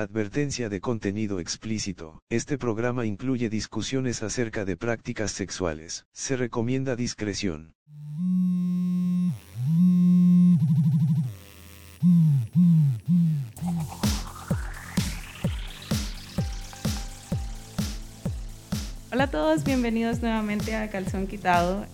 Advertencia de contenido explícito. Este programa incluye discusiones acerca de prácticas sexuales. Se recomienda discreción. Hola a todos, bienvenidos nuevamente a Calzón Quitado.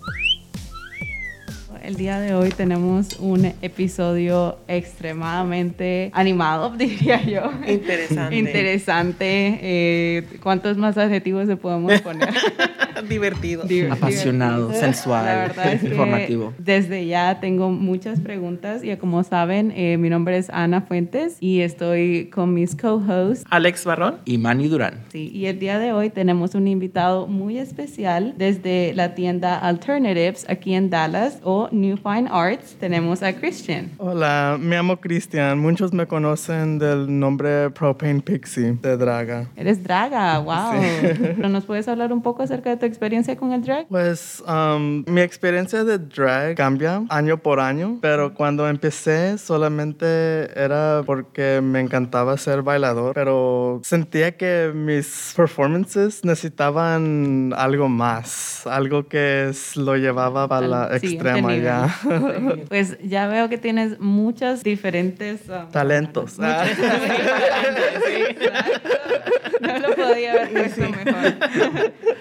El día de hoy tenemos un episodio extremadamente animado, diría yo. Interesante. Interesante. Eh, ¿Cuántos más adjetivos le podemos poner? Divertido. Div- Apasionado, divertido. sensual, es que informativo. Desde ya tengo muchas preguntas y como saben, eh, mi nombre es Ana Fuentes y estoy con mis co-hosts. Alex Barrón. Y Manny Durán. Sí, y el día de hoy tenemos un invitado muy especial desde la tienda Alternatives aquí en Dallas o New Fine Arts. Tenemos a Christian. Hola, me llamo Cristian. Muchos me conocen del nombre Propane Pixie de Draga. Eres draga, wow. ¿Pero nos puedes hablar un poco acerca de tu experiencia con el drag? Pues um, mi experiencia de drag cambia año por año, pero cuando empecé solamente era porque me encantaba ser bailador, pero sentía que mis performances necesitaban algo más, algo que lo llevaba para la Sí, extrema ya. Pues ya veo que tienes muchas diferentes um, Talentos. Muchas- sí, talentos, sí. No lo podía haber puesto mejor.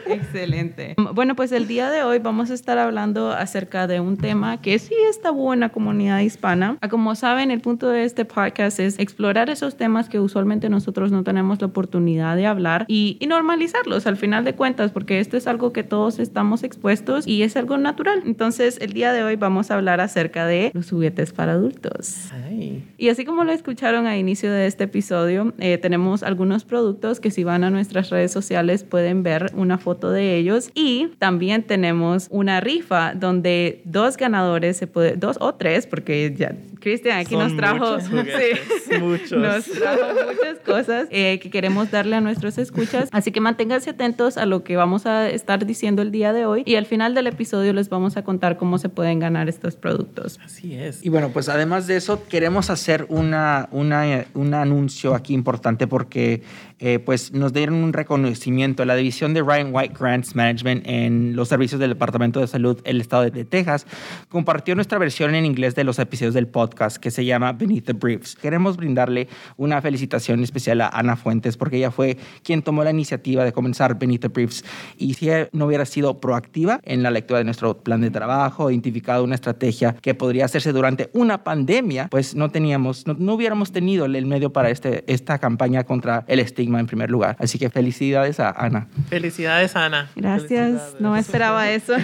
Excelente. Bueno, pues el día de hoy vamos a estar hablando acerca de un tema que sí está tabú en la comunidad hispana. Ah, Como saben, el punto de este podcast es explorar esos temas que usualmente nosotros no tenemos la oportunidad de hablar y, y normalizarlos al final de cuentas, porque esto es algo que todos estamos expuestos y es algo natural. Entonces, el día de hoy vamos a hablar acerca de los juguetes para adultos. Ay. Y así como lo escucharon al inicio de este episodio, eh, tenemos algunos productos que si van a nuestras redes sociales pueden ver una foto de ellos. Y también tenemos una rifa donde dos ganadores, se puede, dos o tres, porque ya Cristian aquí Son nos trajo, muchos juguetes, sí, muchos. nos trajo muchas cosas eh, que queremos darle a nuestros escuchas. Así que manténganse atentos a lo que vamos a estar diciendo el día de hoy. Y al final del episodio les vamos a contar cómo se pueden ganar estos productos. Así es. Y bueno, pues además de eso, queremos hacer una, una, un anuncio aquí importante porque eh, pues nos dieron un reconocimiento. La división de Ryan White Grants Management en los servicios del Departamento de Salud el Estado de Texas compartió nuestra versión en inglés de los episodios del podcast que se llama Beneath the Briefs. Queremos brindarle una felicitación especial a Ana Fuentes porque ella fue quien tomó la iniciativa de comenzar Beneath the Briefs y si no hubiera sido proactiva en la lectura de nuestro plan de trabajo, identificado una estrategia que podría hacerse durante una pandemia, pues no teníamos, no, no hubiéramos tenido el medio para este, esta campaña contra el estigma en primer lugar. Así que felicidades a Ana. Felicidades, Ana. Gracias, no me esperaba eso.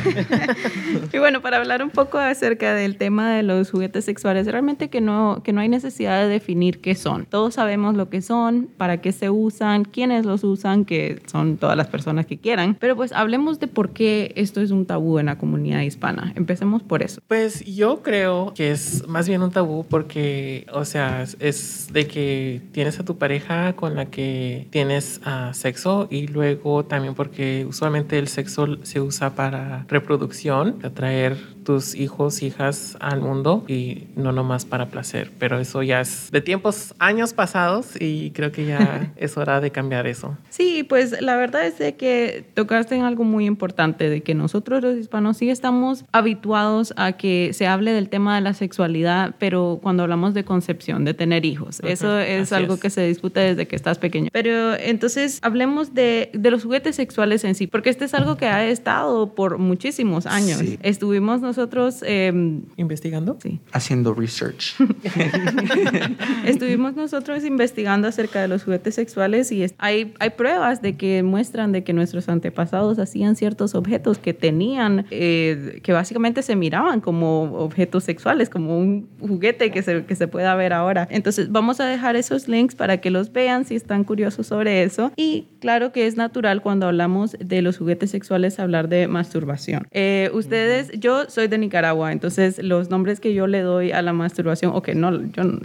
y bueno, para hablar un poco acerca del tema de los juguetes sexuales, realmente que no, que no hay necesidad de definir qué son. Todos sabemos lo que son, para qué se usan, quiénes los usan, que son todas las personas que quieran. Pero pues hablemos de por qué esto es un tabú en la comunidad hispana. Empecemos por eso. Pues yo creo que es más bien un tabú porque, o sea, es de que tienes a tu pareja con la que tienes ah, sexo y luego también porque usualmente el sexo se usa para reproducción, atraer tus hijos, hijas al mundo y no nomás para placer. Pero eso ya es de tiempos, años pasados y creo que ya es hora de cambiar eso. Sí, pues la verdad es de que tocaste en algo muy importante, de que nosotros los hispanos sí estamos habituados a que se hable del tema de la sexualidad, pero cuando hablamos de concepción, de tener hijos, Ujú, eso es así algo es. que se discute desde que estás pequeño. Pero entonces hablemos de, de los juguetes sexuales en sí, porque este es algo que ha estado por muchísimos años. Sí. Estuvimos nosotros... em, ¿Investigando? Sí. Haciendo research. Estuvimos nosotros investigando acerca de los juguetes sexuales y hay, hay pruebas de que muestran de que nuestros antepasados hacían ciertos objetos que tenían, eh, que básicamente se miraban como objetos sexuales, como un juguete que se, que se pueda ver ahora. Entonces vamos a dejar esos links para que los vean si están curiosos sobre eso. Y claro que es natural cuando hablamos de los juguetes sexuales hablar de masturbación. Eh, ustedes, yo soy soy de Nicaragua, entonces los nombres que yo le doy a la masturbación, ok, no, yo no,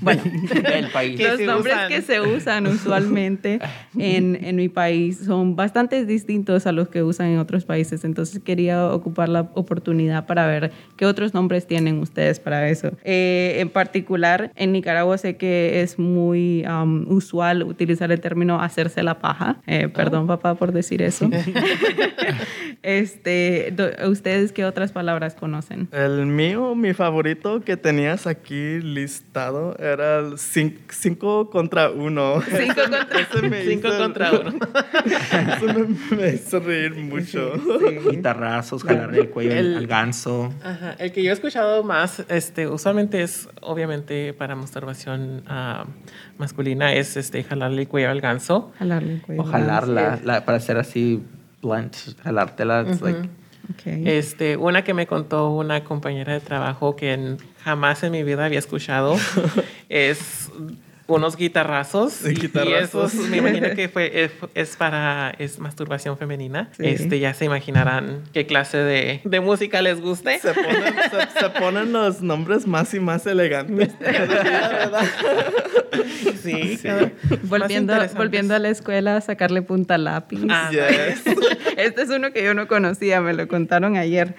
bueno, Del país. los nombres usan. que se usan usualmente en, en mi país son bastante distintos a los que usan en otros países, entonces quería ocupar la oportunidad para ver qué otros nombres tienen ustedes para eso. Eh, en particular, en Nicaragua sé que es muy um, usual utilizar el término hacerse la paja. Eh, perdón, papá, por decir eso. este, do- ¿Ustedes qué otras palabras conocen? El mío, mi favorito que tenías aquí listado era el 5 contra 1. Cinco contra- Cinco contra uno. Eso me, me hizo reír mucho. Guitarrazos, jalarle el cuello El- al ganso. Ajá, El que yo he escuchado más, este, usualmente es, obviamente, para masturbación ah, masculina, es este, jalarle el cuello al ganso. Jalarle el cuello. O jalarla, la- para hacer así blunt, jalártela. it's like- Ok. Este, una que me contó una compañera de trabajo que jamás en mi vida había escuchado es unos guitarrazos. Sí, y- guitarrazos. Y esos me imagino que fue, es, es para es masturbación femenina. Sí. Este, ya se imaginarán qué clase de, de música les guste. Se ponen, se, se ponen los nombres más y más elegantes. Sí, cada- Volviendo, volviendo a la escuela a sacarle punta lápiz. Ah, Yes. Este es uno que yo no conocía, me lo contaron ayer.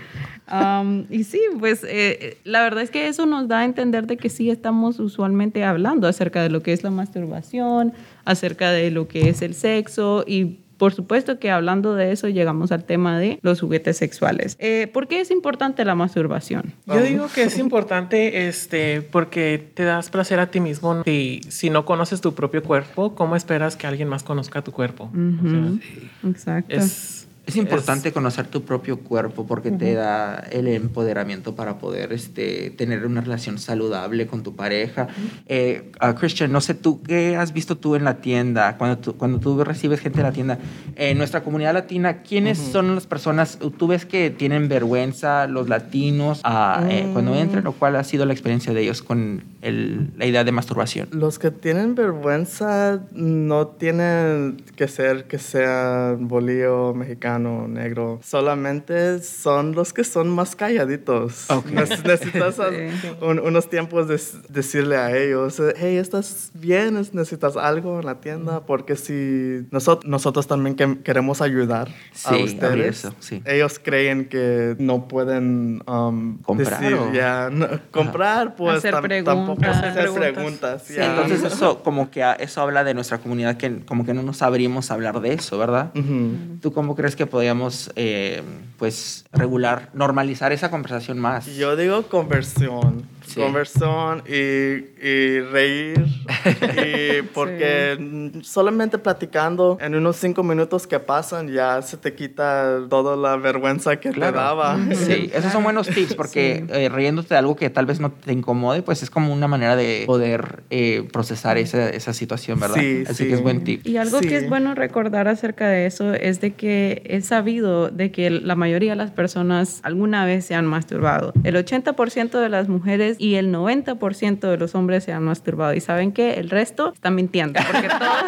Um, y sí, pues eh, la verdad es que eso nos da a entender de que sí estamos usualmente hablando acerca de lo que es la masturbación, acerca de lo que es el sexo y por supuesto que hablando de eso llegamos al tema de los juguetes sexuales. Eh, ¿Por qué es importante la masturbación? Yo digo que es importante este, porque te das placer a ti mismo. Si, si no conoces tu propio cuerpo, ¿cómo esperas que alguien más conozca tu cuerpo? O sea, Exacto. es, Es importante conocer tu propio cuerpo porque te da el empoderamiento para poder este, tener una relación saludable con tu pareja. Eh, ah, Christian, no sé tú, ¿qué has visto tú en la tienda? Cuando tú, cuando tú recibes gente en la tienda, en nuestra comunidad latina, ¿quiénes son las personas? ¿Tú ves que tienen vergüenza los latinos ah, eh, cuando entran o cuál ha sido la experiencia de ellos con el- la idea de masturbación? Los que tienen vergüenza no tienen que ser que sea bolillo, mexicano, negro. Solamente son los que son más calladitos. Ok. Neces- Necesitas Sí. un- unos tiempos de decirle a ellos, hey, ¿estás bien? ¿Es- ¿Necesitas algo en la tienda? Porque si nosotros, nosotros también que- queremos ayudar Sí, a ustedes, eso, sí. ellos creen que no pueden um, Comprar decir, o- ya, no, comprar, pues Hacer tam- tampoco preguntas. hacer preguntas. ya. entonces eso como que eso habla de nuestra comunidad que como que no nos abrimos a hablar de eso, ¿verdad? Ujú. ¿Tú cómo crees que podríamos eh, pues regular, normalizar esa conversación más? Yo digo conversión. Sí. Conversión y, y reír. y porque mm, solamente platicando en unos cinco minutos que pasan ya se te quita toda la vergüenza que Claro. te daba. Sí, esos son buenos tips porque eh, riéndote de algo que tal vez no te incomode, pues es como una manera de poder eh, procesar esa, esa situación, ¿verdad? Sí, Así sí. que es buen tip. Y algo Sí. que es bueno recordar acerca de eso es de que es sabido de que la mayoría de las personas alguna vez se han masturbado. El 80% de las mujeres y el 90% de los hombres se han masturbado. Y saben que el resto están mintiendo porque todos,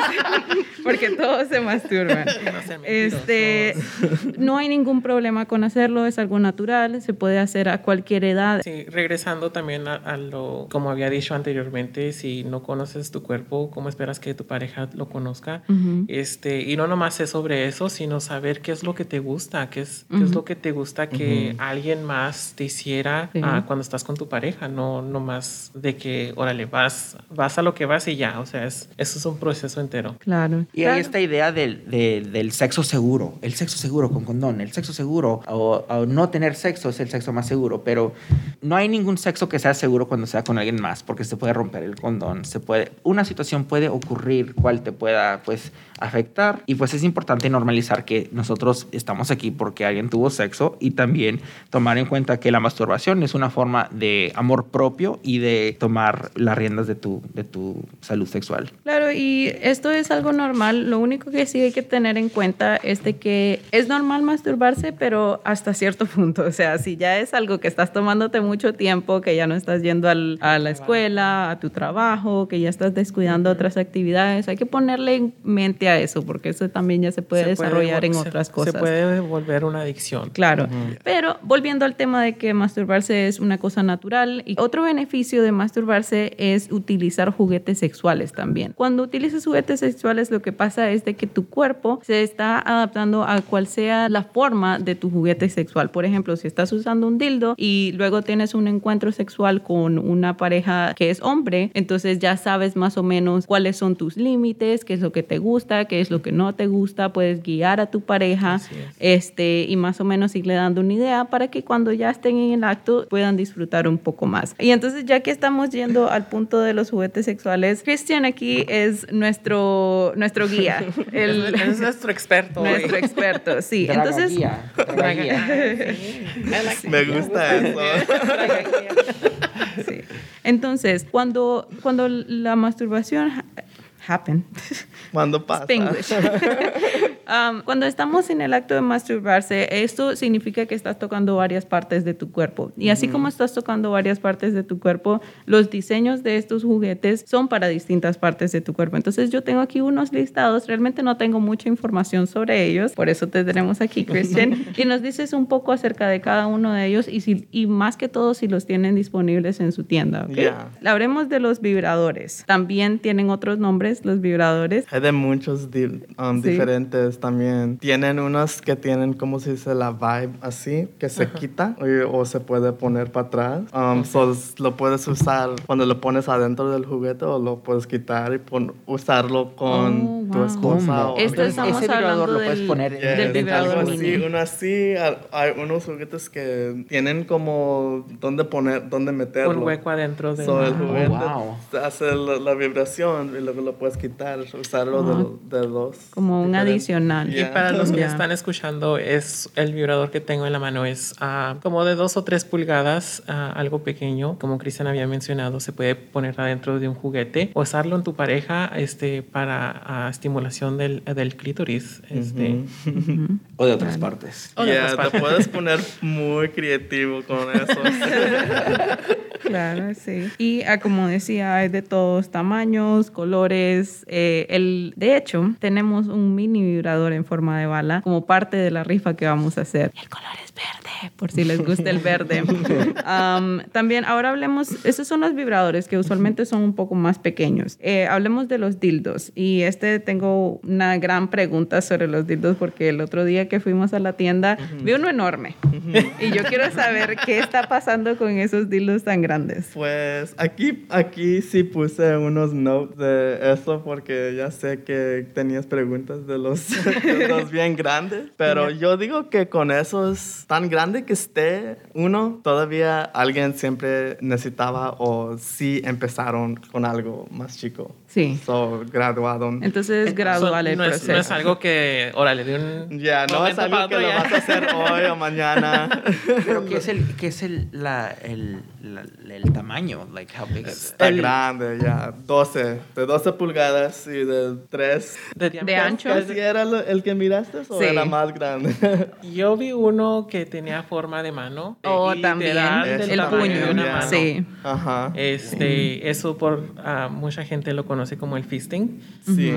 porque todos se masturban. No Este, no hay ningún problema con hacerlo, es algo natural, se puede hacer a cualquier edad. Sí, regresando también a, a lo, como había dicho anteriormente, si no conoces tu cuerpo, ¿cómo esperas que tu pareja lo conozca? Ujú. este, y no nomás es sobre eso, sino saber qué es lo que te gusta, qué es, qué es lo que te gusta que alguien más te hiciera Sí. ah, cuando estás con tu pareja, no nomás de que, órale, vas, vas a lo que vas y ya, o sea, es, eso es un proceso entero. Claro. Y Claro. hay esta idea del, de- del sexo seguro, el sexo seguro con condón, el sexo seguro o, o no tener sexo es el sexo más seguro, pero no hay ningún sexo que sea seguro cuando sea con alguien más, porque se puede romper el condón, se puede, una situación puede ocurrir cual te pueda pues afectar y pues es importante normalizar que nosotros estamos aquí porque alguien tuvo sexo y también tomar en cuenta que la masturbación es una forma de amor propio y de tomar las riendas de tu, de tu salud sexual. Claro, y esto es algo normal. Lo único que sí hay que tener en cuenta es de que es normal masturbarse, pero hasta cierto punto. O sea, si ya es algo que estás tomándote mucho tiempo, que ya no estás yendo al, a la escuela, a tu trabajo, que ya estás descuidando otras actividades, hay que ponerle en mente eso, porque eso también ya se puede Se desarrollar en se- otras cosas. Se puede volver una adicción. Claro, pero volviendo al tema de que masturbarse es una cosa natural y otro beneficio de masturbarse es utilizar juguetes sexuales también. Cuando utilizas juguetes sexuales lo que pasa es de que tu cuerpo se está adaptando a cual sea la forma de tu juguete sexual. Por ejemplo, si estás usando un dildo y luego tienes un encuentro sexual con una pareja que es hombre, entonces ya sabes más o menos cuáles son tus límites, qué es lo que te gusta, qué es lo que no te gusta, puedes guiar a tu pareja es. este, y más o menos irle dando una idea para que cuando ya estén en el acto puedan disfrutar un poco más. Y entonces, ya que estamos yendo al punto de los juguetes sexuales, Christian aquí es nuestro, nuestro guía, el, es, es nuestro experto. hoy. nuestro experto, sí. Draga Entonces, guía, draga guía. Me gusta eso. sí. entonces cuando, cuando la masturbación happen, Cuando pasa. Spanglish. Um, cuando estamos en el acto de masturbarse, esto significa que estás tocando varias partes de tu cuerpo. Y así como estás tocando varias partes de tu cuerpo, los diseños de estos juguetes son para distintas partes de tu cuerpo. Entonces yo tengo aquí unos listados, realmente no tengo mucha información sobre ellos, por eso te tenemos aquí, Christian, y nos dices un poco acerca de cada uno de ellos y, si, y más que todo si los tienen disponibles en su tienda. ¿ok? Ya. Hablemos de los vibradores. También tienen otros nombres, los vibradores. Hay de muchos di- um, Sí. diferentes también. Tienen unos que tienen, como se dice, la vibe así, que se quita o, o se puede poner para atrás. Um, so, lo puedes usar cuando lo pones adentro del juguete o lo puedes quitar y pon- usarlo con Oh, tu wow. esposa. ¿Cómo? o Esto alguien estamos ese vibrador lo puedes del- poner Yes, del vibrador algo así, uno así, hay- unos juguetes que tienen como dónde poner, dónde meterlo. Un hueco adentro de So, el juguete wow. hace la, la vibración y luego lo puedes quitar, usarlo de, lo- de dos. Como un diferentes. adicional. Y Yeah. para los que Ya. están escuchando, es el vibrador que tengo en la mano es ah, como de dos o tres pulgadas, ah, algo pequeño, como Cristian había mencionado, se puede poner adentro de un juguete, o usarlo en tu pareja, este, para ah, estimulación del, del clítoris, este, O de otras partes. o de Yeah, otras te partes. puedes poner muy creativo con eso. Claro, sí. Y ah, como decía, hay de todos tamaños, colores. eh, el, de hecho, tenemos un mini vibrador en forma de bala como parte de la rifa que vamos a hacer. El color es verde, por si les gusta el verde. Am, también, ahora hablemos, esos son los vibradores que usualmente son un poco más pequeños. Eh, hablemos de los dildos. Y este tengo una gran pregunta sobre los dildos porque el otro día que fuimos a la tienda vi uno enorme. Y yo quiero saber qué está pasando con esos dildos tan grandes. Pues aquí, aquí sí puse unos notes de eso porque ya sé que tenías preguntas de los, de los bien grandes. Pero yo digo que con esos tan grande que esté uno, todavía alguien siempre necesitaba o sí empezaron con algo más chico. Sí. So, graduado. Entonces es gradual el no, es, proceso. no es algo que, órale, de un Ya, no es algo que otro lo ya. vas a hacer hoy o mañana. Pero ¿qué es el, qué es el, la, el, la- el tamaño? Like, how big is? Está El- grande, ya. 12. De 12 pulgadas y de 3 de, De ancho. ¿Casi era lo- el que miraste o Sí. era más grande? Yo vi uno que tenía forma de mano. O literal también del el puño, de una ya. mano. Sí. Ajá. Este, eso por ah, mucha gente lo conoce como el fisting. Sí.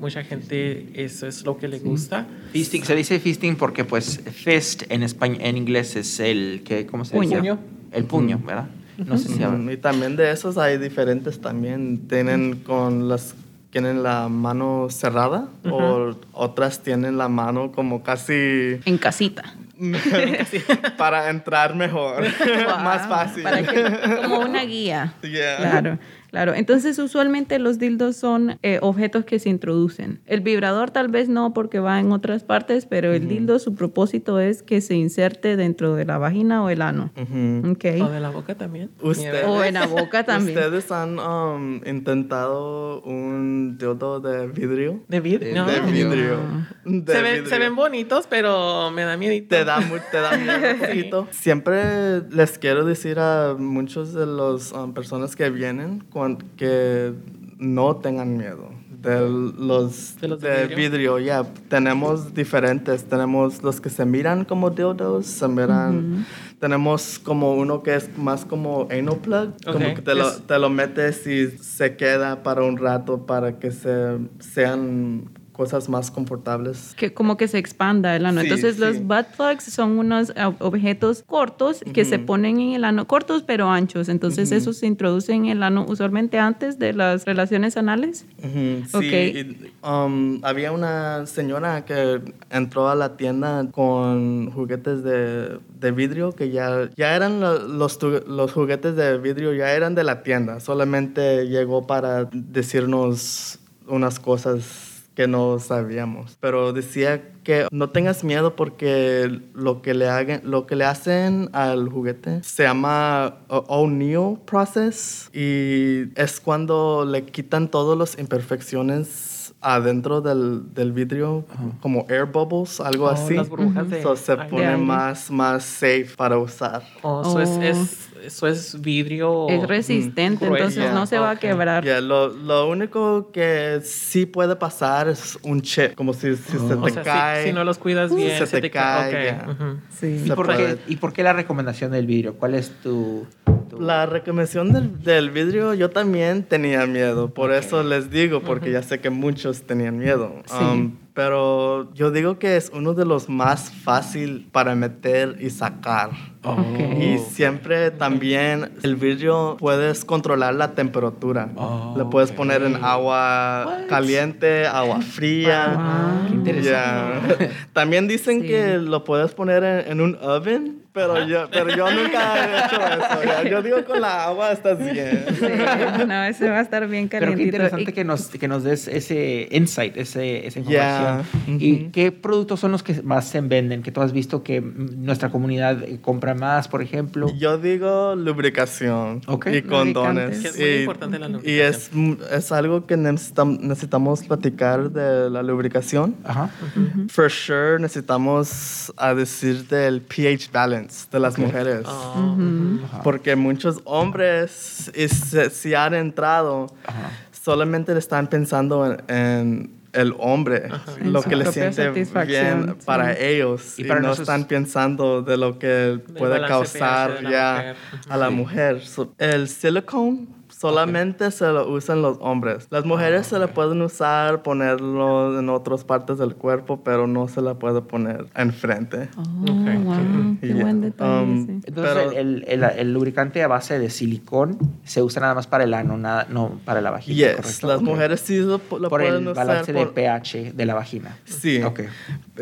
Mucha gente eso es lo que le gusta. Fisting, se dice fisting porque pues fist en español, en inglés es el que, ¿cómo se dice? Puño. El puño, ¿verdad? No sé si Mm, habla. Y también de esos hay diferentes también. Tienen con las tienen la mano cerrada o otras tienen la mano como casi En casita. para entrar mejor, más fácil. para que- como una guía. Yeah. Claro. Claro, entonces usualmente los dildos son eh, objetos que se introducen. El vibrador tal vez no porque va en otras partes, pero el dildo su propósito es que se inserte dentro de la vagina o el ano. Okay. O de la boca también. Usted- O en la boca también. ¿Ustedes han um, intentado un dildo de vidrio? De vidrio. No. De vidrio. De Se, ven, vidrio. se ven bonitos, pero me da miedo. Te da, te da miedo un poquito. Siempre les quiero decir a muchos de las personas que vienen cuan- que no tengan miedo. De los ¿De los de de vidrio? vidrio, ya. Tenemos diferentes. Tenemos los que se miran como dildos, se miran. Tenemos como uno que es más como anal plug, como Ok. que te lo, te lo metes y se queda para un rato para que se, sean cosas más confortables. que como que se expanda el ano. Sí, Entonces los sí. butt plugs son unos eh, objetos cortos que se ponen en el ano, cortos pero anchos. Entonces esos se introducen en el ano usualmente antes de las relaciones anales. Ujú, Sí, Ok. y, um, había una señora que entró a la tienda con juguetes de, de vidrio que ya, ya eran lo- los, los juguetes de vidrio, ya eran de la tienda, solamente llegó para decirnos unas cosas que no sabíamos, pero decía que no tengas miedo porque lo que le hagan, lo que le hacen al juguete se llama O'Neill process y es cuando le quitan todas las imperfecciones adentro del, del vidrio como air bubbles, algo Oh, así. las burbujas de So, se pone más más safe para usar. Oh, eso, es, Oh. es, eso es vidrio. es resistente, grueso. entonces no se va a quebrar. Ya, lo, lo único que sí puede pasar es un chip, como si, si se te O sea, si- cae. si, no los cuidas uh, bien, se te cae, ok, ya. ujú. Sí. ¿Y Se por, qué. ¿Y por qué la recomendación del vidrio? ¿Cuál es tu...? tu- La recomendación del, del vidrio, yo también tenía miedo, por eso les digo, porque ya sé que muchos tenían miedo. Sí. Um, pero yo digo que es uno de los más fácil para meter y sacar. Ok. Y siempre también el vidrio puedes controlar la temperatura. Oh, Le puedes ok. poner en agua caliente, agua fría. Wow. Qué interesante. Ya. También dicen Sí. que lo puedes poner en, en un oven, pero yo, pero yo nunca he hecho eso. ya. Yo digo con la agua estás bien. no, ese va a estar bien Pero qué calientito. interesante Y- que nos, que nos des ese insight, ese, esa información. ¿Y Ujú. qué productos son los que más se venden? Que tú has visto que nuestra comunidad eh, compra más, por ejemplo. Yo digo lubricación Ok. y condones. Que es muy y, importante la y lubricación. es, mm, es algo que necesitam- necesitamos platicar de la lubricación. Ajá. For sure necesitamos a decir del pH balance de las mujeres. Oh, Ajá. Porque muchos hombres, y se- si han entrado, Ajá. solamente le están pensando en, en el hombre, En lo su que le siente bien sí. para ellos. Y Y, para no nosotros- están pensando de lo que puede causar ya a la mujer. So, el silicone solamente se lo usan los hombres. Las mujeres se le pueden usar, ponerlo en otras partes del cuerpo, pero no se la puede poner enfrente. Oh, Ok. wow, qué Yeah. buen detalle. Um, sí. Entonces, Pero- el, el- el lubricante a base de silicón se usa nada más para el ano, nada, no para la vagina. Yes, ¿correcto? las mujeres sí lo, lo Por pueden el usar. balance de por- pH de la vagina. Sí. Ok.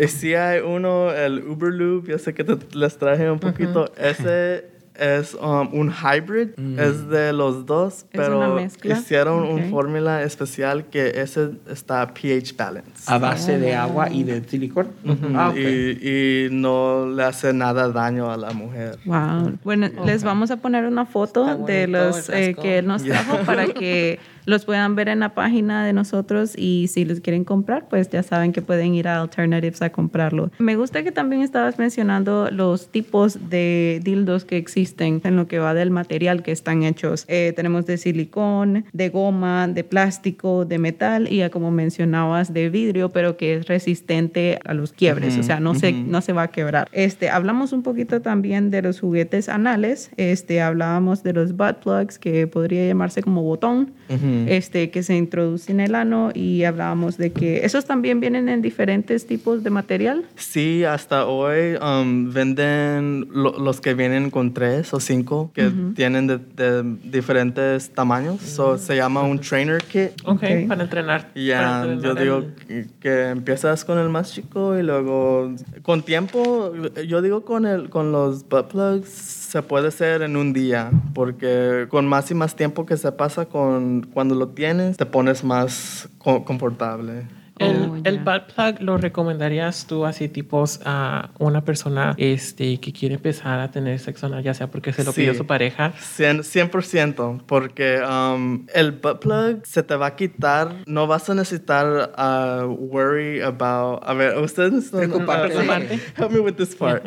Y sí hay uno, el Uberlube, yo sé que te- les traje un poquito. Ese es um, un hybrid, Mm. es de los dos, pero hicieron Ok. una fórmula especial que ese está pH balance. A base de agua y de silicón. Ah, ok. y, y no le hace nada daño a la mujer. Wow. Bueno, les vamos a poner una foto Está de bonito los eh, que él nos trajo para que los puedan ver en la página de nosotros y si los quieren comprar, pues ya saben que pueden ir a Alternatives a comprarlo. Me gusta que también estabas mencionando los tipos de dildos que existen en lo que va del material que están hechos. Eh, tenemos de silicón, de goma, de plástico, de metal y ya como mencionabas de vidrio, pero que es resistente a los quiebres, o sea, no se no se va a quebrar. Este, hablamos un poquito también de los juguetes anales. Este, hablábamos de los butt plugs que podría llamarse como botón. Este, que se introduce en el ano y hablábamos de que esos también vienen en diferentes tipos de material. Sí, hasta hoy um, venden lo- los que vienen con tres o cinco que tienen de, de diferentes tamaños. So, se llama un trainer kit. Ok, Ok. para entrenar. Y ya, entrenar yo digo el- que, que empiezas con el más chico y luego con tiempo, yo digo con el con los butt plugs se puede hacer en un día porque con más y más tiempo que se pasa con cuando lo tienes te pones más co- confortable. El, Oh, el butt plug lo recomendarías tú así tipos a una persona este, que quiere empezar a tener sexo anal, ya sea porque se lo Sí. pidió su pareja. 100%, 100% porque um, el butt plug se te va a quitar, no vas a necesitar uh, worry about, a ver, ustedes no- Preocuparte. uh, help me with this part.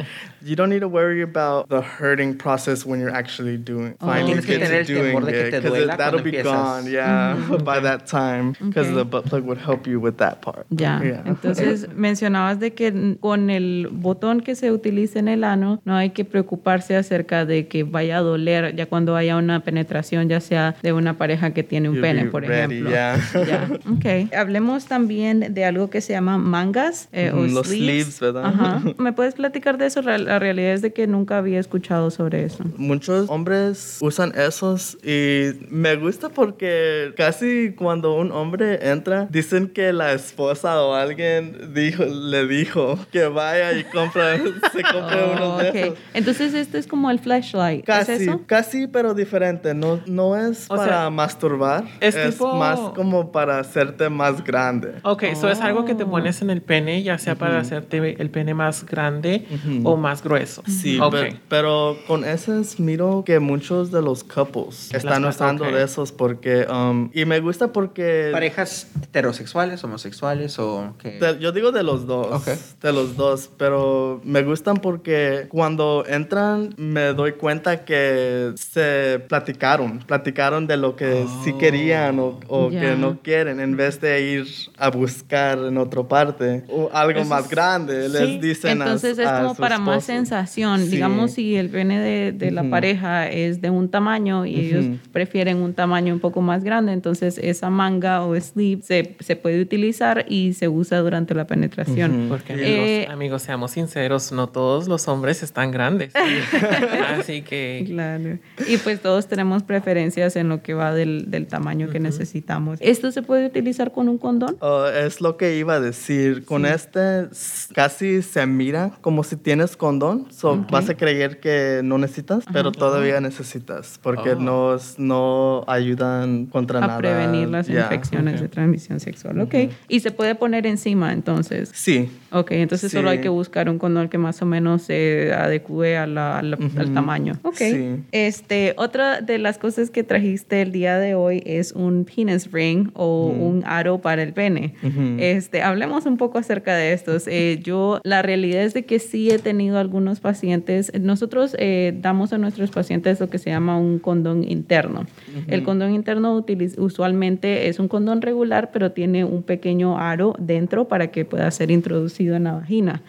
You don't need to worry about the hurting process when you're actually doing, Oh. finally get to doing it, te 'cause duela that'll be empiezas. gone, yeah, by that time, because Okay. the butt plug would help you with that part. Ya, Yeah. entonces mencionabas de que con el botón que se utiliza en el ano no hay que preocuparse acerca de que vaya a doler ya cuando haya una penetración, ya sea de una pareja que tiene un You'll pene, por ready, ejemplo. yeah. Ya, ok. Hablemos también de algo que se llama mangas eh, o los sleeves. sleeves, ¿verdad? Ajá. ¿Me puedes platicar de eso? La realidad es de que nunca había escuchado sobre eso. Muchos hombres usan esos y me gusta porque casi cuando un hombre entra dicen que la esposa o alguien dijo, le dijo que vaya y compra, se compre Oh, uno de ok. esos. Entonces esto es como el flashlight. Casi, ¿Es eso? casi, pero diferente. No, no es O para sea, masturbar, es es, tipo- más como para hacerte más grande. Ok, eso es algo que te Oh. pones en el pene, ya sea para hacerte el pene más grande Ujú. o más grueso. Sí, Ok. pe- pero con esos miro que muchos de los couples están Las- usando ok. de esos porque... um, y me gusta porque... ¿Parejas heterosexuales, homosexuales o qué? De- yo digo de los dos, de los dos, pero me gustan porque cuando entran me doy cuenta que se platicaron, platicaron de lo que sí querían o, o Ya. que no quieren, en vez de ir a buscar en otra parte o algo Eso más es- grande, les sí. dicen a- Entonces es a como su para más. Sensación. Sí. Digamos, si el pene de, de la pareja es de un tamaño y ellos prefieren un tamaño un poco más grande, entonces esa manga o sleeve se, se puede utilizar y se usa durante la penetración. Porque Eh, amigos, seamos sinceros, no todos los hombres están grandes. Así que Claro. Y pues todos tenemos preferencias en lo que va del, del tamaño que necesitamos. ¿Esto se puede utilizar con un condón? Oh, es lo que iba a decir. Con este casi se mira como si tienes condón. So Ok. Vas a creer que no necesitas, pero todavía necesitas. Porque Oh. no, no ayudan contra A nada. prevenir las Ya. infecciones ok. de transmisión sexual. Ok. Y se puede poner encima entonces. Sí. Ok, entonces solo hay Sí. que buscar un condón que más o menos se adecue a la- a la- al Ujú. tamaño. Ok. Sí. Este, otra de las cosas que trajiste el día de hoy es un penis ring o un aro para el pene. Este, hablemos un poco acerca de estos. Eh, yo, la realidad es de que sí he tenido algunos pacientes. Nosotros eh, damos a nuestros pacientes lo que se llama un condón interno. El condón interno usualmente es un condón regular, pero tiene un pequeño aro dentro para que pueda ser introducido en la vagina.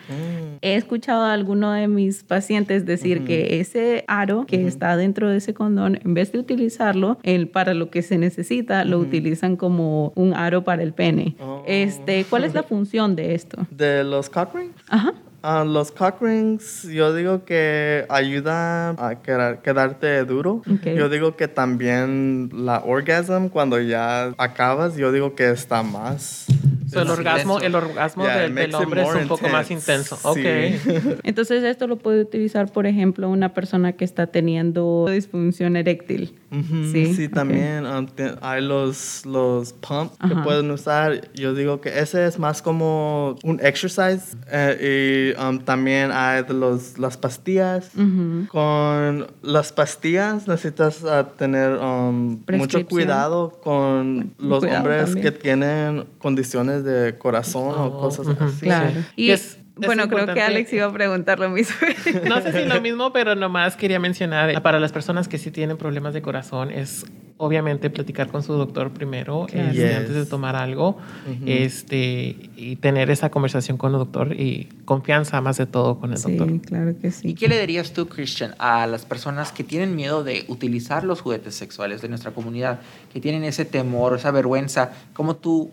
He escuchado a alguno de mis pacientes decir que ese aro que está dentro de ese condón, en vez de utilizarlo el, para lo que se necesita, lo utilizan como un aro para el pene. Oh. Este, ¿Cuál es la función de esto? De los cock rings. Ajá. Ah, los cock rings, yo digo que ayuda a quedar- quedarte duro. Yo digo que también la orgasm, cuando ya acabas, yo digo que está más. so, el orgasmo, el orgasmo Yeah, del, hombre es un poco más intenso. Sí. Ok. Entonces esto lo puede utilizar, por ejemplo, una persona que está teniendo disfunción eréctil. Ujú, Sí, Sí, ok. también um, te- hay los, los pumps que pueden usar. Yo digo que ese es más como un exercise. eh, y um, también hay los, las pastillas. Ujú. Con las pastillas necesitas ah, tener um, mucho cuidado con los Cuidado hombres también. que tienen condiciones de corazón Oh, o cosas así. Claro. Sí. Y Es- bueno, creo que Alex iba a preguntar lo mismo. No sé si lo mismo, pero nomás quería mencionar, eh, para las personas que sí tienen problemas de corazón, es obviamente platicar con su doctor primero Claro. este, Yes. antes de tomar algo este, y tener esa conversación con el doctor y confianza más de todo con el Sí, doctor. claro que ¿Y sí. qué le dirías tú, Christian, a las personas que tienen miedo de utilizar los juguetes sexuales de nuestra comunidad, que tienen ese temor, esa vergüenza? ¿Cómo tú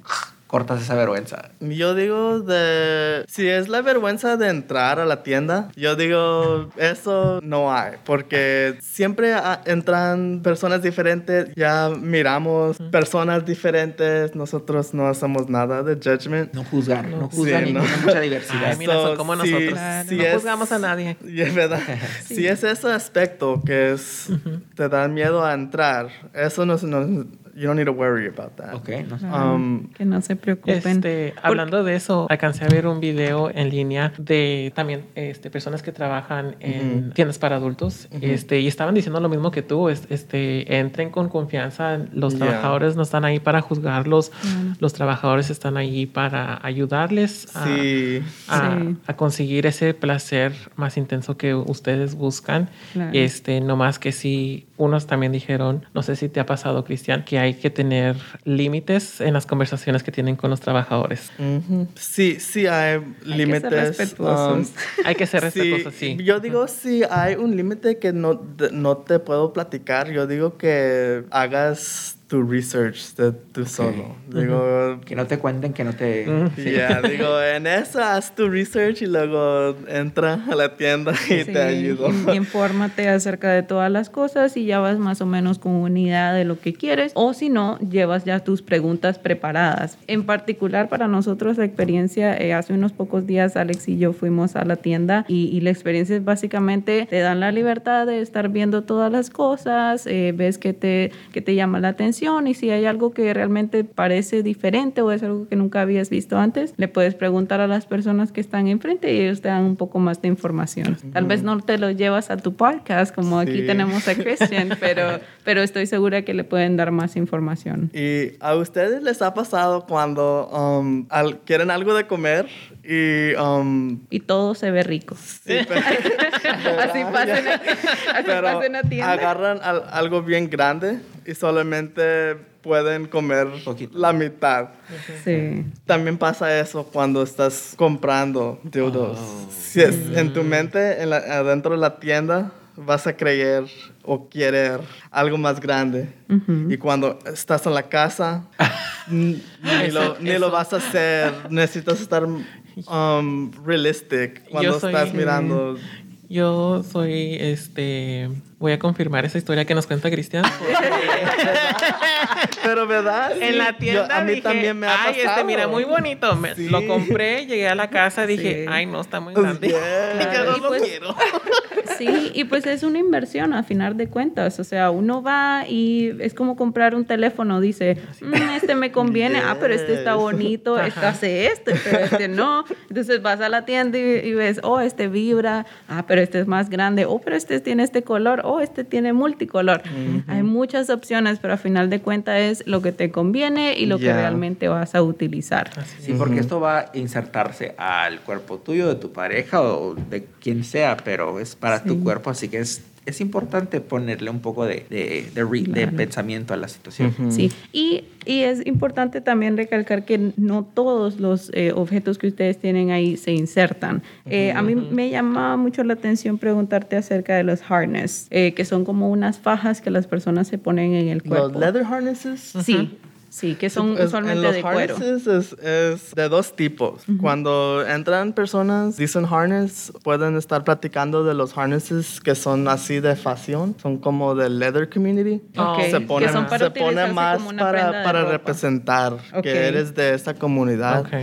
cortas esa vergüenza? Yo digo de... Si es la vergüenza de entrar a la tienda, yo digo, eso no hay, porque siempre ah, entran personas diferentes, ya miramos personas diferentes, nosotros no hacemos nada de judgment. No juzgar, no Sí, juzgar y no. mucha diversidad. Ay, mira, So, son como sí, nosotros. Claro. sí no es- juzgamos a nadie. Y es verdad. Si es ese aspecto que es, te da miedo a entrar, eso no, es- no you don't need to worry about that. Ok, no Um, que no se preocupen. Este, hablando de eso, alcancé a ver un video en línea de también este, personas que trabajan en tiendas para adultos este, y estaban diciendo lo mismo que tú, es- este, entren con confianza, los Yeah. trabajadores no están ahí para juzgarlos, los trabajadores están ahí para ayudarles a, Sí. a, Sí. a conseguir ese placer más intenso que ustedes buscan. Claro. Este, no más que si unos también dijeron, no sé si te ha pasado, Cristian, que hay que tener límites en las conversaciones que tienen con los trabajadores. Sí, sí hay límites. respetuosos. um, Hay que ser respetuosos, sí. Yo digo, si hay un límite que no, no te puedo platicar, yo digo que hagas tu research de tú solo. Digo, Que no te cuenten, que no te... Sí. ya, digo, en eso haz tu research y luego entra a la tienda y Sí, te ayudo. in- Infórmate acerca de todas las cosas y ya vas más o menos con una idea de lo que quieres. O si no, llevas ya tus preguntas preparadas. En particular, para nosotros, la experiencia, eh, hace unos pocos días, Alex y yo fuimos a la tienda y, y la experiencia es básicamente te dan la libertad de estar viendo todas las cosas, eh, ves que te, que te llama la atención y si hay algo que realmente parece diferente o es algo que nunca habías visto antes, le puedes preguntar a las personas que están enfrente y ellos te dan un poco más de información. Tal vez no te lo llevas a tu podcast como aquí Sí. tenemos a Christian, pero, pero estoy segura que le pueden dar más información. ¿Y a ustedes les ha pasado cuando um, al- quieren algo de comer y... um, Y todo se ve rico. sí, pero- Así pasa en, así pero pasa en la tienda. agarran al- algo bien grande y solamente pueden comer Poquito. la mitad. Sí. También pasa eso cuando estás comprando dildos. Oh. Si es en tu mente, en la- adentro de la tienda, vas a creer o querer algo más grande. Y cuando estás en la casa, ni, lo, ni lo vas a hacer. Necesitas estar um, realistic cuando soy- estás mirando. Yo soy, este, voy a confirmar esa historia que nos cuenta Cristian. Pero, ¿verdad? En la yo- tienda a mí dije, también me ha ay, pasado. este, mira, muy bonito. Me- Sí. Lo compré, llegué a la casa, dije, Sí. ay, no, está muy grande. Yeah. ya no Y lo pues- quiero. Sí, y pues es una inversión a final de cuentas. O sea, uno va y es como comprar un teléfono. Dice, "Mm, este me conviene, ah, pero este está bonito, este hace este, pero este no. Entonces vas a la tienda y, y ves, oh, este vibra, ah, pero este es más grande, oh, pero este tiene este color, oh, este tiene multicolor. Hay muchas opciones, pero a final de cuentas es lo que te conviene y lo que realmente vas a utilizar. Sí, porque esto va a insertarse al cuerpo tuyo, de tu pareja o de quien sea, pero es para tu cuerpo, así que es, es importante ponerle un poco de, de, de re- de Claro. pensamiento a la situación. Sí, y, y es importante también recalcar que no todos los eh, objetos que ustedes tienen ahí se insertan. Eh, a mí me llama mucho la atención preguntarte acerca de los harness, eh, que son como unas fajas que las personas se ponen en el cuerpo. Los leather harnesses. Sí, sí, que son Es- en usualmente los de cuero. harnesses Es, es de dos tipos. Cuando entran personas, dicen harness, pueden estar platicando de los harnesses que son así de fashion, son como del leather community. Ok, Se que pone, son para se pone más como una prenda para, para representar Ok. que eres de esta comunidad. Ok.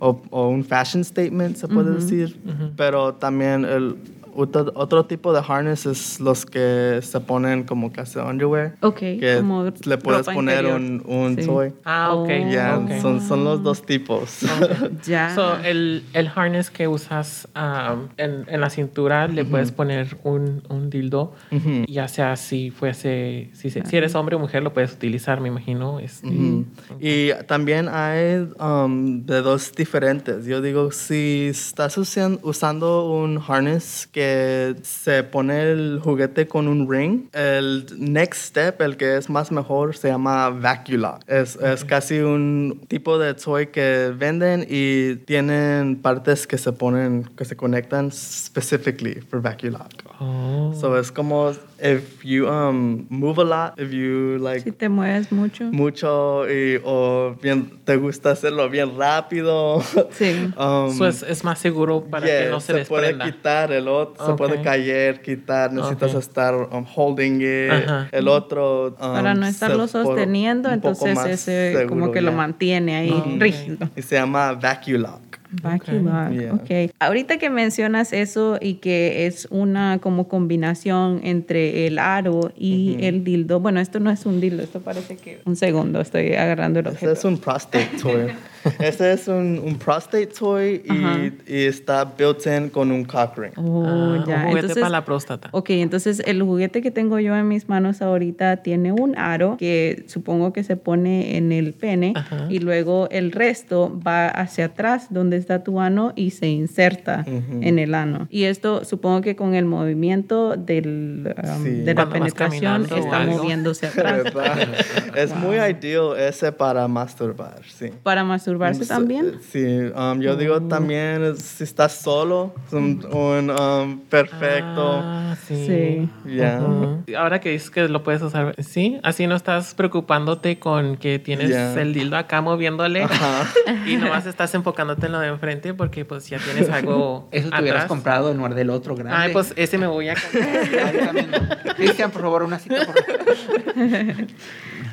O, o un fashion statement, se puede decir. Pero también el otro, otro tipo de harness es los que se ponen como casi underwear. Ok, Que como le puedes ropa poner interior. un, un Sí. toy. Ah, ok. Oh. Ya, ok. son, son los dos tipos. Ya. So, el, el harness que usas um, en, en la cintura le puedes poner un, un dildo, Ujú. ya sea si fuese, si, se- si eres hombre o mujer lo puedes utilizar, me imagino. este. Ujú. Y también hay um, de dos diferentes. Yo digo, si estás usan- usando un harness que que se pone el juguete con un ring. El next step, el que es más mejor, se llama Vaculock. Es, es casi un tipo de toy que venden y tienen partes que se ponen, que se conectan specifically for Vaculock. Oh. So es como if you um, move a lot, if you like Si te mueves mucho. mucho y, o bien te gusta hacerlo bien rápido. Sí. um, So es, es más seguro para que yeah, no se, puede desprenda. quitar el otro, se puede caer, quitar, necesitas Ok. estar um, holding it, Ajá. el otro um, Para no se estarlo sosteniendo, entonces ese como seguro, que lo mantiene ahí Ok. rígido. Y se llama Vaculock. Vacuum Yeah. ok. Ahorita que mencionas eso y que es una como combinación entre el aro y el dildo, bueno, esto no es un dildo, esto parece que un segundo estoy agarrando el objeto. es un prostate toy. Ese es un, un prostate toy y, y está built in con un cock ring. Oh, Ah, ya. Un juguete Entonces, para la próstata. Ok, entonces el juguete que tengo yo en mis manos ahorita tiene un aro que supongo que se pone en el pene Ajá. y luego el resto va hacia atrás donde está tu ano y se inserta en el ano. Y esto supongo que con el movimiento del, um, Sí. de la Cuando penetración está algo. moviéndose atrás. Es muy ideal ese para masturbar, sí. Para masturbarse también. Sí, um, yo digo también es- si estás solo, es un, un, um, perfecto. Ah, sí. Sí. Ya. Ujú. Ahora que dices que lo puedes usar, sí, así no estás preocupándote con que tienes Ya. el dildo acá moviéndole Ajá. y nomás estás enfocándote en lo de enfrente porque pues ya tienes algo Eso te hubieras atrás. comprado en lugar del otro grande. Ay, pues ese me voy a comprar. También. Cristian, por favor, una cita. Por favor.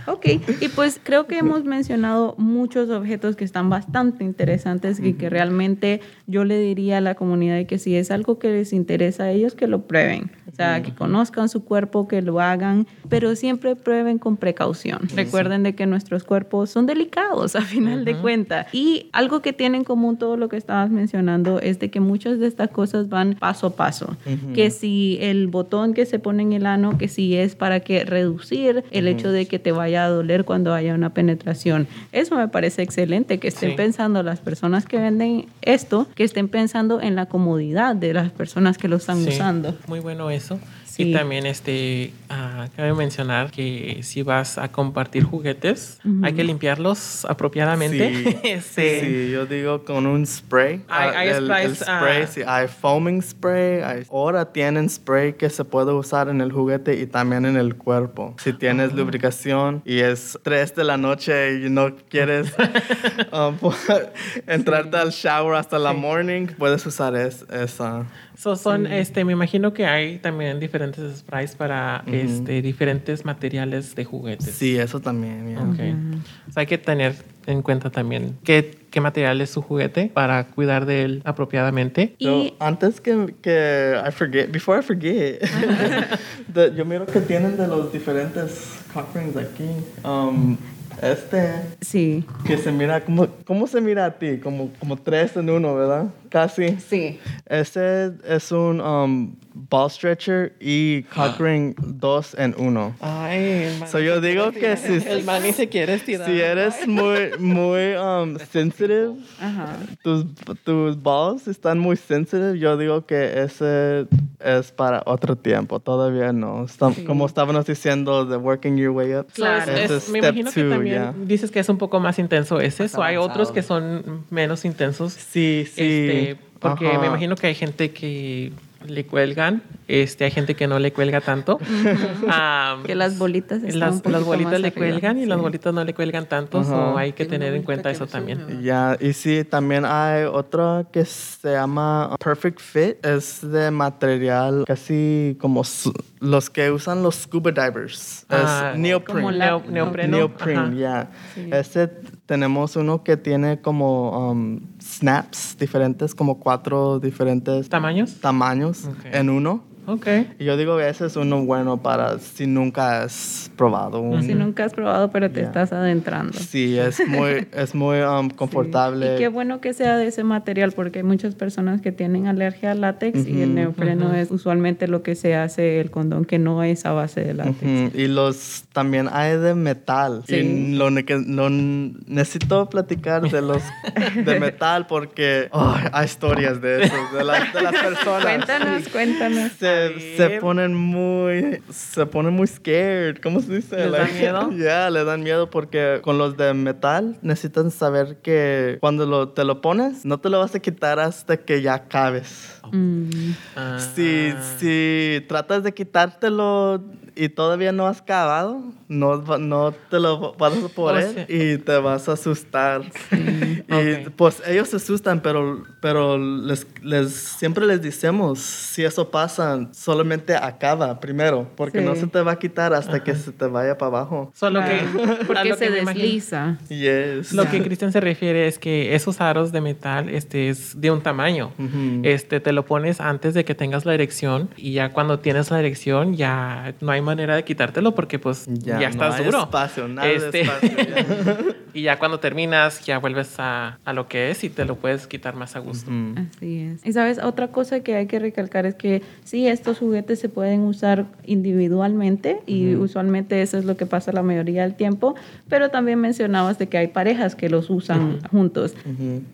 Ok, y pues creo que hemos mencionado muchos objetos que están bastante interesantes y que realmente yo le diría a la comunidad que si es algo que les interesa a ellos, que lo prueben. O sea, que conozcan su cuerpo, que lo hagan, pero siempre prueben con precaución. Recuerden de que nuestros cuerpos son delicados a final de cuentas. Y algo que tiene en común todo lo que estabas mencionando es de que muchas de estas cosas van paso a paso. Que si el botón que se pone en el ano, que si es para que reducir el hecho de que te vaya a doler cuando haya una penetración. Eso me parece excelente, que estén Sí. pensando las personas que venden esto, que estén pensando en la comodidad de las personas que lo están Sí, usando. Muy bueno eso. Sí. Y también este ah, cabe mencionar que si vas a compartir juguetes, hay que limpiarlos apropiadamente. Sí, Este, sí, yo digo con un spray. Hay- Ah, hay el, sprays, el spray, ah. sí, hay foaming spray. hay- ahora tienen spray que se puede usar en el juguete y también en el cuerpo. Si tienes lubricación y es 3 de la noche y no quieres entrarte al shower hasta la morning, puedes usar es- esa. So son, este, me imagino que hay también diferentes sprays para este, diferentes materiales de juguetes. Sí, eso también. yeah. Ok. O sea, hay que tener en cuenta también qué, qué material es su juguete para cuidar de él apropiadamente. So, Y antes que, que I forget, before I forget, the- yo miro que tienen de los diferentes cock rings aquí. Um, este sí, que se mira, como, ¿cómo se mira a ti? Como, como tres en uno, ¿verdad? Casi. sí. Ese es un um, ball stretcher y cock ring dos en uno. Ay, el man So yo digo que si, El man ni se quiere estirar. si eres muy, muy um, sensitive, Ajá. tus, tus balls están muy sensitive, yo digo que ese es para otro tiempo, todavía no. Está- Como estábamos diciendo, de working your way up. Claro, es- es me step imagino que two, también yeah. dices que es un poco más intenso ese, o hay otros que son menos intensos. Sí, sí. Este, porque Ajá. me imagino que hay gente que le cuelgan, este, hay gente que no le cuelga tanto. Am, Que las bolitas están un las, poquito bolitas más le arriba. cuelgan y las bolitas no le cuelgan tanto, so hay que Tengo tener en cuenta eso también. Ya, y sí, también hay otra que se llama Perfect Fit. Es de material casi como los que usan los scuba divers. Ah, es neoprene. como la-. Neoprene, ya. Sí. Ese tenemos uno que tiene como um, snaps diferentes, como cuatro diferentes ¿Tamaños? tamaños en uno. Ok. Y yo digo ese es uno bueno para si nunca has probado un... Si nunca has probado, pero te Ya. estás adentrando. Sí, es muy, es muy um, confortable. Y qué bueno que sea de ese material, porque hay muchas personas que tienen alergia al látex y el neopreno es usualmente lo que se hace el condón que no es a base de látex. Ujú, Y los también hay de metal. Sí. Y lo, lo necesito platicar de los de metal porque ay, hay historias de eso, de, las- de las personas. Cuéntanos, cuéntanos. Se, ponen muy se ponen muy scared ¿cómo se dice? ¿Les da miedo? Ya, le dan miedo porque con los de metal necesitan saber que cuando lo, te lo pones no te lo vas a quitar hasta que ya acabes Mm, Ah. si, si tratas de quitártelo y todavía no has acabado, no, no te lo vas a poder O sea- y te vas a asustar. y Ok. pues ellos se asustan, pero, pero les, les, siempre les decimos, si eso pasa, solamente acaba primero, porque Sí. no se te va a quitar hasta que se te vaya para abajo. Solo que. porque se que desliza. Yes. Lo que Cristian se refiere es que esos aros de metal este, es de un tamaño. Ujú. Este, te lo pones antes de que tengas la erección y ya cuando tienes la erección ya no hay manera de quitártelo porque pues ya, no estás hay duro. espacio, nada de Este, espacio, ya. y ya cuando terminas ya vuelves a, a lo que es y te lo puedes quitar más a gusto. Así es. Y sabes, otra cosa que hay que recalcar es que sí, estos juguetes se pueden usar individualmente y usualmente eso es lo que pasa la mayoría del tiempo, pero también mencionabas de que hay parejas que los usan juntos.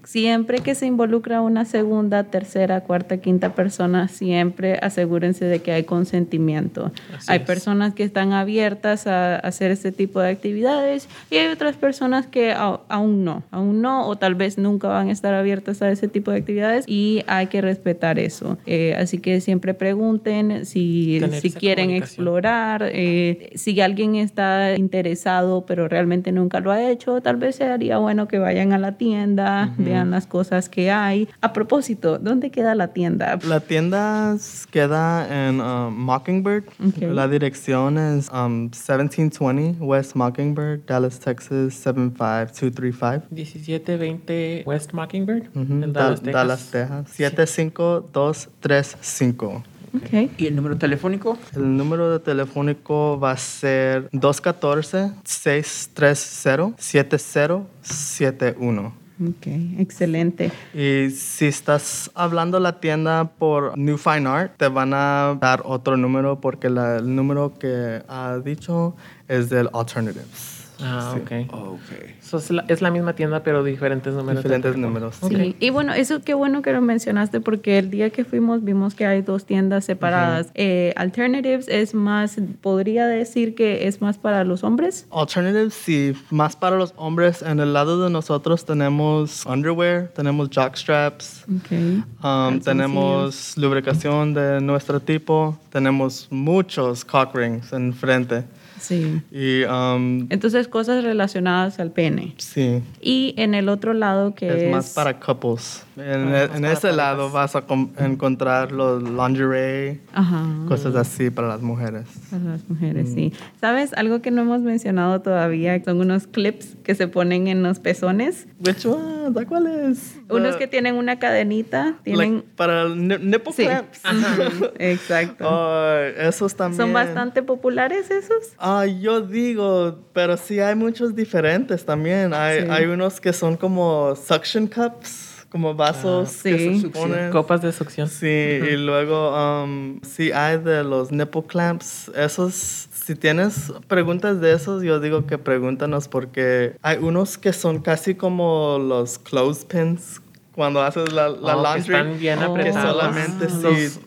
Siempre que se involucra una segunda, tercera, cuarta, quinta persona, siempre asegúrense de que hay consentimiento. Así hay es. personas que están abiertas a hacer este tipo de actividades y hay otras personas que aún no, aún no, o tal vez nunca van a estar abiertas a ese tipo de actividades y hay que respetar eso. Eh, así que siempre pregunten si, si quieren explorar, eh, si alguien está interesado pero realmente nunca lo ha hecho, tal vez sería bueno que vayan a la tienda, vean las cosas que hay. A propósito, ¿dónde queda la tienda? La tienda queda en um, Mockingbird. Ok. La dirección es um, 1720 West Mockingbird, Dallas, Texas 75235. 1720 West Mockingbird en Da- Dallas, Texas. Dallas, Texas. 75235. Ok. ¿Y el número telefónico? El número de telefónico va a ser 214-630-7071. Ok, excelente. Y si estás hablando la tienda por New Fine Art, te van a dar otro número porque la- el número que ha dicho es del Alternatives. Ah, Sí. ok. Ok. So, es, la, es la misma tienda, pero diferentes números. de Diferentes números. Sí, y bueno, eso qué bueno que lo mencionaste porque el día que fuimos vimos que hay dos tiendas separadas. Eh, Alternatives es más, podría decir que es más para los hombres. Alternatives, sí, más para los hombres. En el lado de nosotros tenemos underwear, tenemos jockstraps, Okay. um, tenemos lubricación de nuestro tipo, tenemos muchos cock rings enfrente. Sí. Y um, Entonces, cosas relacionadas al pene. Sí, Y en el otro lado que es... es más para couples. En, Ah, e- más en para ese lado parejas. vas a encontrar los lingerie, Ajá. cosas así para las mujeres. Para las mujeres, Mm. sí. ¿Sabes? Algo que no hemos mencionado todavía son unos clips que se ponen en los pezones. Which one? ¿Da ¿Cuál es? Unos The- que tienen una cadenita, like, tienen... para el ni- nipple Sí. clamps. Ujú, Exacto. Ay, esos también. ¿Son bastante populares esos? Ah, yo digo, pero sí hay muchos diferentes también. Hay, Sí. hay unos que son como suction cups, como vasos Ah, que sí. se ponen. Copas de succión. Sí, y luego um, sí hay de los nipple clamps. Esos, si tienes preguntas de esos, yo digo que pregúntanos porque hay unos que son casi como los clothespins cuando haces la, la Oh, que laundry. están bien Oh. que apretados. solamente sí, Los-.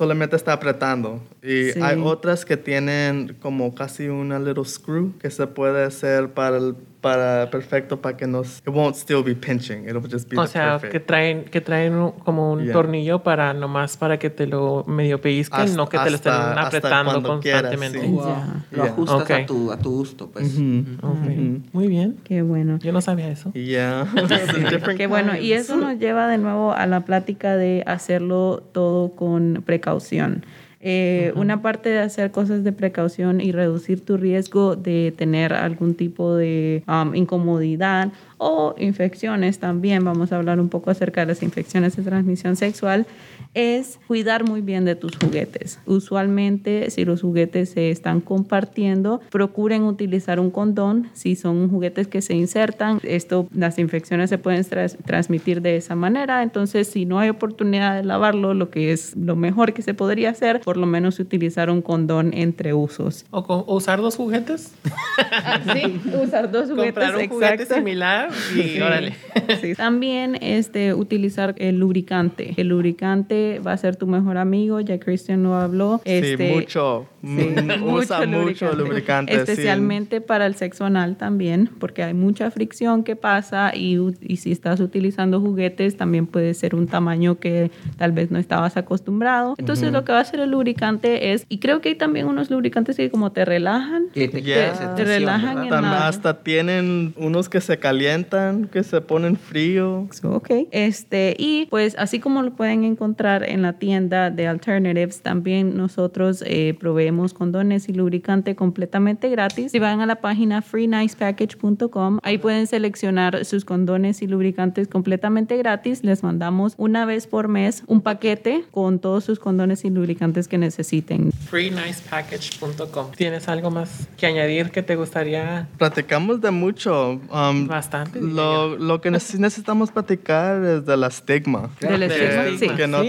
Solamente está apretando. Y Sí. hay otras que tienen como casi una little screw que se puede hacer para el para perfecto para que no it won't still be pinching it'll just be O the sea, perfect. que traen, que traen un- como un Yeah. tornillo para nomás para que te lo medio pellizquen, Hasta- no que te lo estén hasta- hasta apretando cuando quieras, constantemente. sí. Wow. Ya. Lo Yeah. ajustas Ok. a, tu, a tu gusto, pues. Ujú. Ok, Ujú. Muy bien. Qué bueno. Yo no sabía eso. Yeah. Qué bueno. Y eso nos lleva de nuevo a la plática de hacerlo todo con precaución. Eh, Una parte de hacer cosas de precaución y reducir tu riesgo de tener algún tipo de um, incomodidad o infecciones también, vamos a hablar un poco acerca de las infecciones de transmisión sexual, es cuidar muy bien de tus juguetes. Usualmente, si los juguetes se están compartiendo, procuren utilizar un condón. Si son juguetes que se insertan, esto, las infecciones se pueden transmitir de esa manera. Entonces, si no hay oportunidad de lavarlo, lo que es lo mejor que se podría hacer, por lo menos utilizar un condón entre usos. ¿O, usar dos juguetes? sí, usar dos juguetes. Comprar un juguete similar y órale. También este, utilizar el lubricante. El lubricante va a ser tu mejor amigo, ya Christian lo habló. Este, sí, mucho. Usa mucho lubricante. Especialmente para el sexo anal también, porque hay mucha fricción que pasa y, y si estás utilizando juguetes también puede ser un tamaño que tal vez no estabas acostumbrado. Entonces lo que va a hacer el lubricante es, y creo que hay también unos lubricantes que como te relajan, te, te, relajan. En hasta tienen unos que se calientan, que se ponen frío. Ok. Este, y pues así como lo pueden encontrar en la tienda de Alternatives, también nosotros eh, proveemos condones y lubricante completamente gratis. Si van a la página freenicepackage.com, ahí pueden seleccionar sus condones y lubricantes completamente gratis. Les mandamos una vez por mes un paquete con todos sus condones y lubricantes que necesiten. freenicepackage.com. ¿Tienes algo más que añadir que te gustaría? Platicamos de mucho. Um, Bastante. Lo, lo que necesitamos platicar es del estigma. Del estigma, sí. Que no,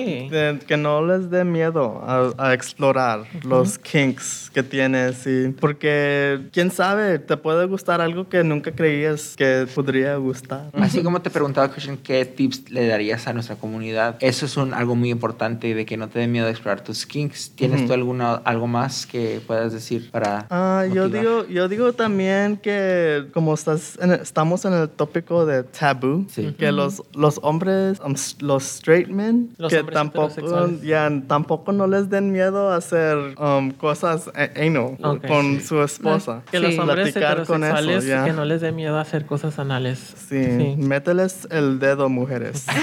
que no les dé miedo a, explorar los kinks que tienes. Y, porque, quién sabe, te puede gustar algo que nunca creías que podría gustar. Así como te preguntaba, Christian, ¿qué tips le darías a nuestra comunidad? Eso es un, algo muy importante de que no te dé miedo a explorar tus kinks. ¿Tienes tú alguna, algo más que puedas decir para ah, yo digo Yo digo también que como estás estamos en el tópico de tabú, que los, los hombres, um, los straight men, que tampoco, ya, tampoco no les den miedo a hacer um, cosas anal con su esposa. Que los hombres heterosexuales que no les den miedo a hacer cosas anales. Sí, sí. mételes el dedo, mujeres.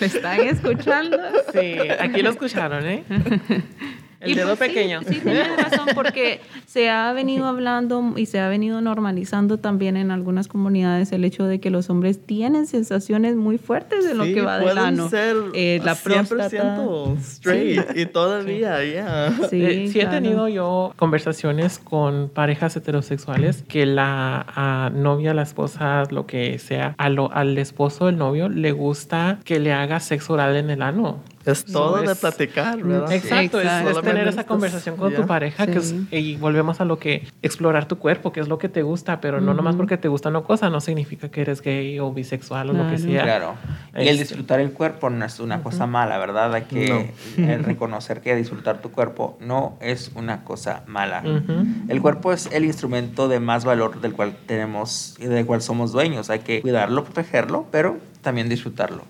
¿Me están escuchando? Sí, aquí lo escucharon, ¿eh? El dedo pues pequeño. Sí, tienes razón, porque se ha venido hablando y se ha venido normalizando también en algunas comunidades el hecho de que los hombres tienen sensaciones muy fuertes de lo que va del ano. Ser eh, la próstata. straight y todavía, ya. Sí, eh, sí he tenido yo conversaciones con parejas heterosexuales que la novia, la esposa, lo que sea, al esposo, el novio, le gusta que le haga sexo oral en el ano. Es todo de platicar, ¿verdad? Exacto, es, tener esa conversación con tu pareja que y volvemos a lo que explorar tu cuerpo, que es lo que te gusta, pero no nomás porque te gusta una cosa, no significa que eres gay o bisexual o lo que sea. Claro. Y el este disfrutar el cuerpo no es una cosa mala, ¿verdad? Hay que reconocer que disfrutar tu cuerpo no es una cosa mala. El cuerpo es el instrumento de más valor del cual tenemos y del cual somos dueños. Hay que cuidarlo, protegerlo, pero también disfrutarlo.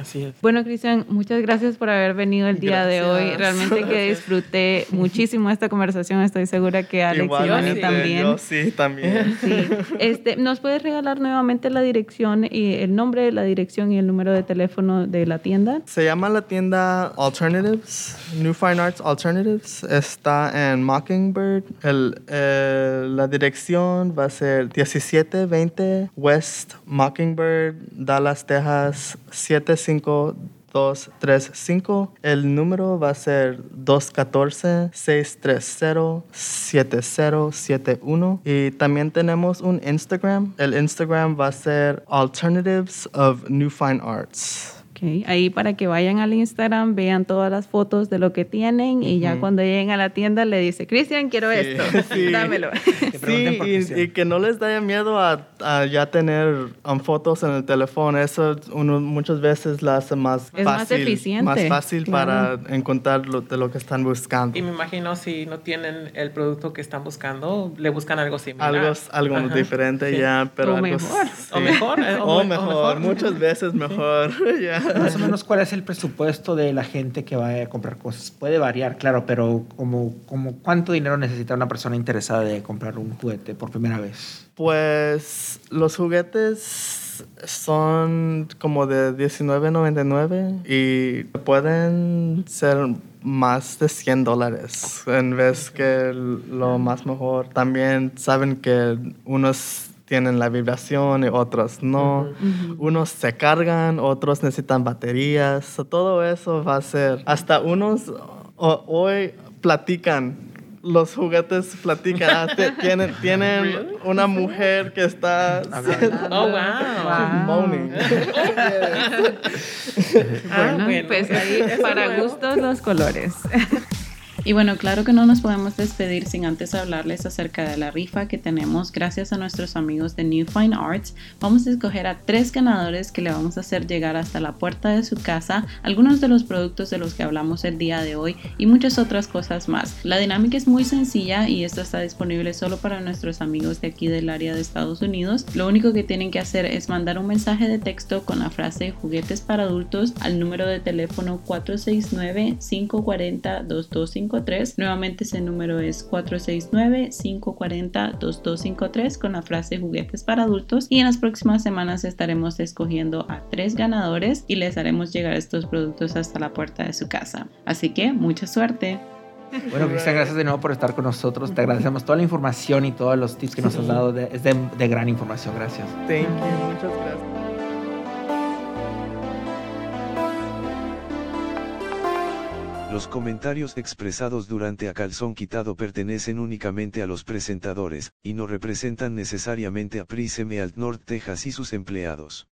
Así es. Bueno, Cristian, muchas gracias por haber venido el día de hoy. Realmente que disfruté muchísimo esta conversación. Estoy segura que Alex y también. Yo sí, también. Sí. Este, ¿Nos puedes regalar nuevamente la dirección y el nombre, la dirección y el número de teléfono de la tienda? Se llama la tienda Alternatives, New Fine Arts Alternatives. Está en Mockingbird. El, eh, la dirección va a ser 1720 West Mockingbird, Dallas las Texas 75235. El número va a ser 214-630-7071. Y también tenemos un Instagram. El Instagram va a ser Alternatives of New Fine Arts. Ahí para que vayan al Instagram, vean todas las fotos de lo que tienen y ya cuando lleguen a la tienda le dice, Cristian, quiero esto, dámelo. sí, y, que no les dé miedo a, ya tener um, fotos en el teléfono. Eso uno muchas veces la hace más fácil. Más eficiente. Más fácil para encontrar lo, de lo que están buscando. Y me imagino si no tienen el producto que están buscando, le buscan algo similar. Algo, algo diferente ya, pero o mejor. O mejor. Eh, o, mejor. Muchas veces mejor, ya. Más o menos, ¿cuál es el presupuesto de la gente que va a comprar cosas? Puede variar, claro, pero como, como ¿cuánto dinero necesita una persona interesada de comprar un juguete por primera vez? Pues los juguetes son como de $19.99 y pueden ser más de 100 dólares en vez que lo más mejor. También saben que unos tienen la vibración y otros no. Unos se cargan, otros necesitan baterías. todo eso va a ser. Hasta unos hoy platican los juguetes platican, ah, tienen, tienen una mujer que está oh, wow. moaning. Ah, bueno, pues ahí para gustos los colores. Y bueno, claro que no nos podemos despedir sin antes hablarles acerca de la rifa que tenemos gracias a nuestros amigos de New Fine Arts. Vamos a escoger a tres ganadores que le vamos a hacer llegar hasta la puerta de su casa algunos de los productos de los que hablamos el día de hoy y muchas otras cosas más. La dinámica es muy sencilla y esto está disponible solo para nuestros amigos de aquí del área de Estados Unidos. Lo único que tienen que hacer es mandar un mensaje de texto con la frase juguetes para adultos al número de teléfono 469 540 2250 Nuevamente ese número es 469-540-2253 con la frase juguetes para adultos y en las próximas semanas estaremos escogiendo a tres ganadores y les haremos llegar estos productos hasta la puerta de su casa. Así que mucha suerte. Bueno, Cristian, gracias de nuevo por estar con nosotros. Te agradecemos toda la información y todos los tips que nos has dado. es de, de gran información. Gracias. Thank you. Muchas gracias. Los comentarios expresados durante A Calzón Quitado pertenecen únicamente a los presentadores, y no representan necesariamente a Prism Alt North Texas y sus empleados.